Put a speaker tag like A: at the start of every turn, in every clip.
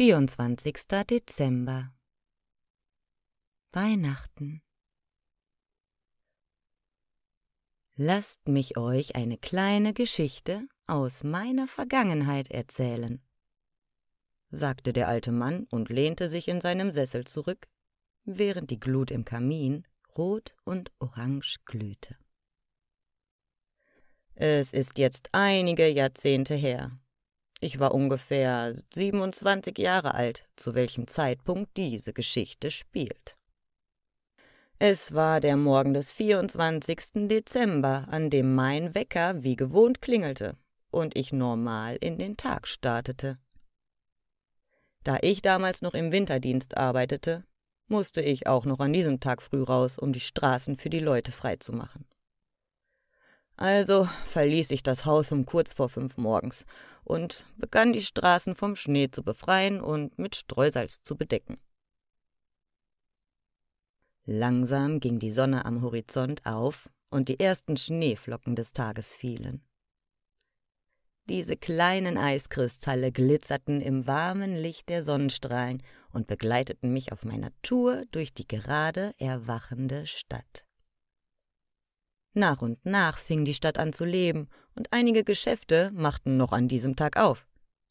A: 24. Dezember Weihnachten Lasst mich euch eine kleine Geschichte aus meiner Vergangenheit erzählen, sagte der alte Mann und lehnte sich in seinem Sessel zurück, während die Glut im Kamin rot und orange glühte. Es ist jetzt einige Jahrzehnte her. Ich war ungefähr 27 Jahre alt, zu welchem Zeitpunkt diese Geschichte spielt. Es war der Morgen des 24. Dezember, an dem mein Wecker wie gewohnt klingelte und ich normal in den Tag startete. Da ich damals noch im Winterdienst arbeitete, musste ich auch noch an diesem Tag früh raus, um die Straßen für die Leute freizumachen. Also verließ ich das Haus um kurz vor fünf morgens und begann die Straßen vom Schnee zu befreien und mit Streusalz zu bedecken. Langsam ging die Sonne am Horizont auf und die ersten Schneeflocken des Tages fielen. Diese kleinen Eiskristalle glitzerten im warmen Licht der Sonnenstrahlen und begleiteten mich auf meiner Tour durch die gerade erwachende Stadt. Nach und nach fing die Stadt an zu leben, und einige Geschäfte machten noch an diesem Tag auf,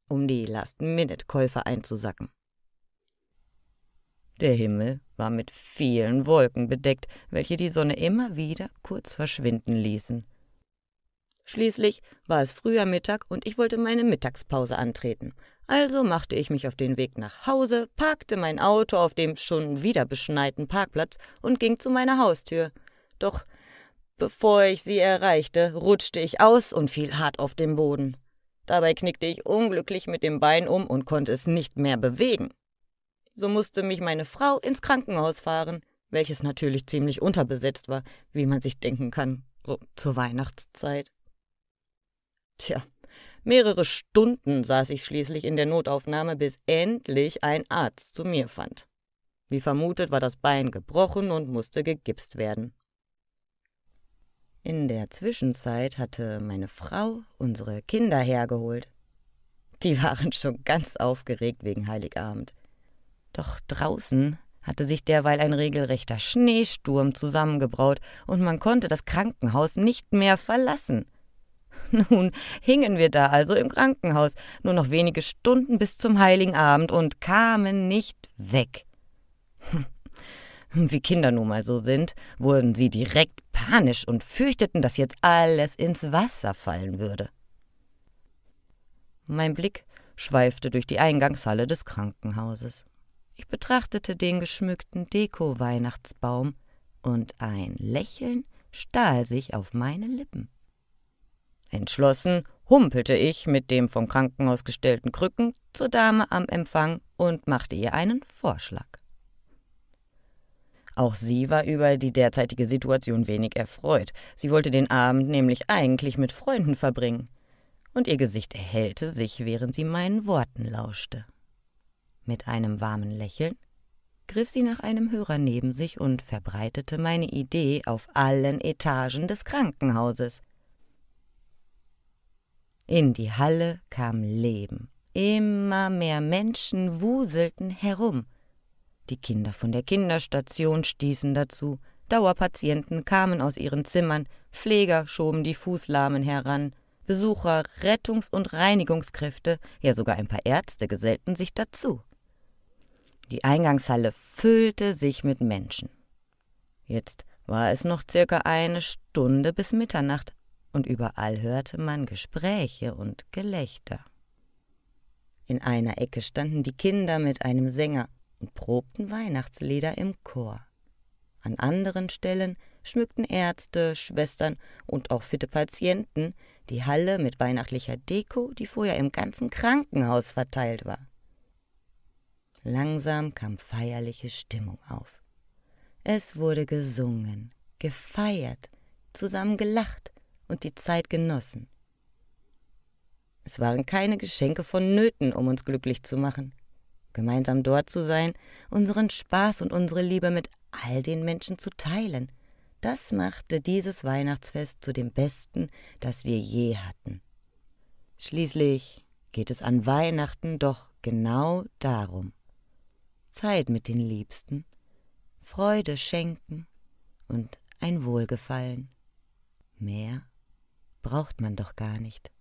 A: um die Last-Minute-Käufer einzusacken. Der Himmel war mit vielen Wolken bedeckt, welche die Sonne immer wieder kurz verschwinden ließen. Schließlich war es früher Mittag und ich wollte meine Mittagspause antreten. Also machte ich mich auf den Weg nach Hause, parkte mein Auto auf dem schon wieder beschneiten Parkplatz und ging zu meiner Haustür. Doch Bevor ich sie erreichte, rutschte ich aus und fiel hart auf den Boden. Dabei knickte ich unglücklich mit dem Bein um und konnte es nicht mehr bewegen. So musste mich meine Frau ins Krankenhaus fahren, welches natürlich ziemlich unterbesetzt war, wie man sich denken kann, so zur Weihnachtszeit. Tja, mehrere Stunden saß ich schließlich in der Notaufnahme, bis endlich ein Arzt zu mir fand. Wie vermutet war das Bein gebrochen und musste gegipst werden. In der Zwischenzeit hatte meine Frau unsere Kinder hergeholt. Die waren schon ganz aufgeregt wegen Heiligabend. Doch draußen hatte sich derweil ein regelrechter Schneesturm zusammengebraut und man konnte das Krankenhaus nicht mehr verlassen. Nun hingen wir da also im Krankenhaus, nur noch wenige Stunden bis zum heiligen Abend und kamen nicht weg. Hm. Wie Kinder nun mal so sind, wurden sie direkt panisch und fürchteten, dass jetzt alles ins Wasser fallen würde. Mein Blick schweifte durch die Eingangshalle des Krankenhauses. Ich betrachtete den geschmückten Deko-Weihnachtsbaum und ein Lächeln stahl sich auf meine Lippen. Entschlossen humpelte ich mit dem vom Krankenhaus gestellten Krücken zur Dame am Empfang und machte ihr einen Vorschlag. Auch sie war über die derzeitige Situation wenig erfreut. Sie wollte den Abend nämlich eigentlich mit Freunden verbringen. Und ihr Gesicht erhellte sich, während sie meinen Worten lauschte. Mit einem warmen Lächeln griff sie nach einem Hörer neben sich und verbreitete meine Idee auf allen Etagen des Krankenhauses. In die Halle kam Leben. Immer mehr Menschen wuselten herum. Die Kinder von der Kinderstation stießen dazu, Dauerpatienten kamen aus ihren Zimmern, Pfleger schoben die Fußlahmen heran, Besucher, Rettungs- und Reinigungskräfte, ja sogar ein paar Ärzte gesellten sich dazu. Die Eingangshalle füllte sich mit Menschen. Jetzt war es noch circa eine Stunde bis Mitternacht, und überall hörte man Gespräche und Gelächter. In einer Ecke standen die Kinder mit einem Sänger und probten Weihnachtslieder im Chor. An anderen Stellen schmückten Ärzte, Schwestern und auch fitte Patienten die Halle mit weihnachtlicher Deko, die vorher im ganzen Krankenhaus verteilt war. Langsam kam feierliche Stimmung auf. Es wurde gesungen, gefeiert, zusammen gelacht und die Zeit genossen. Es waren keine Geschenke vonnöten, um uns glücklich zu machen gemeinsam dort zu sein, unseren Spaß und unsere Liebe mit all den Menschen zu teilen. Das machte dieses Weihnachtsfest zu dem besten, das wir je hatten. Schließlich geht es an Weihnachten doch genau darum. Zeit mit den Liebsten, Freude schenken und ein Wohlgefallen. Mehr braucht man doch gar nicht.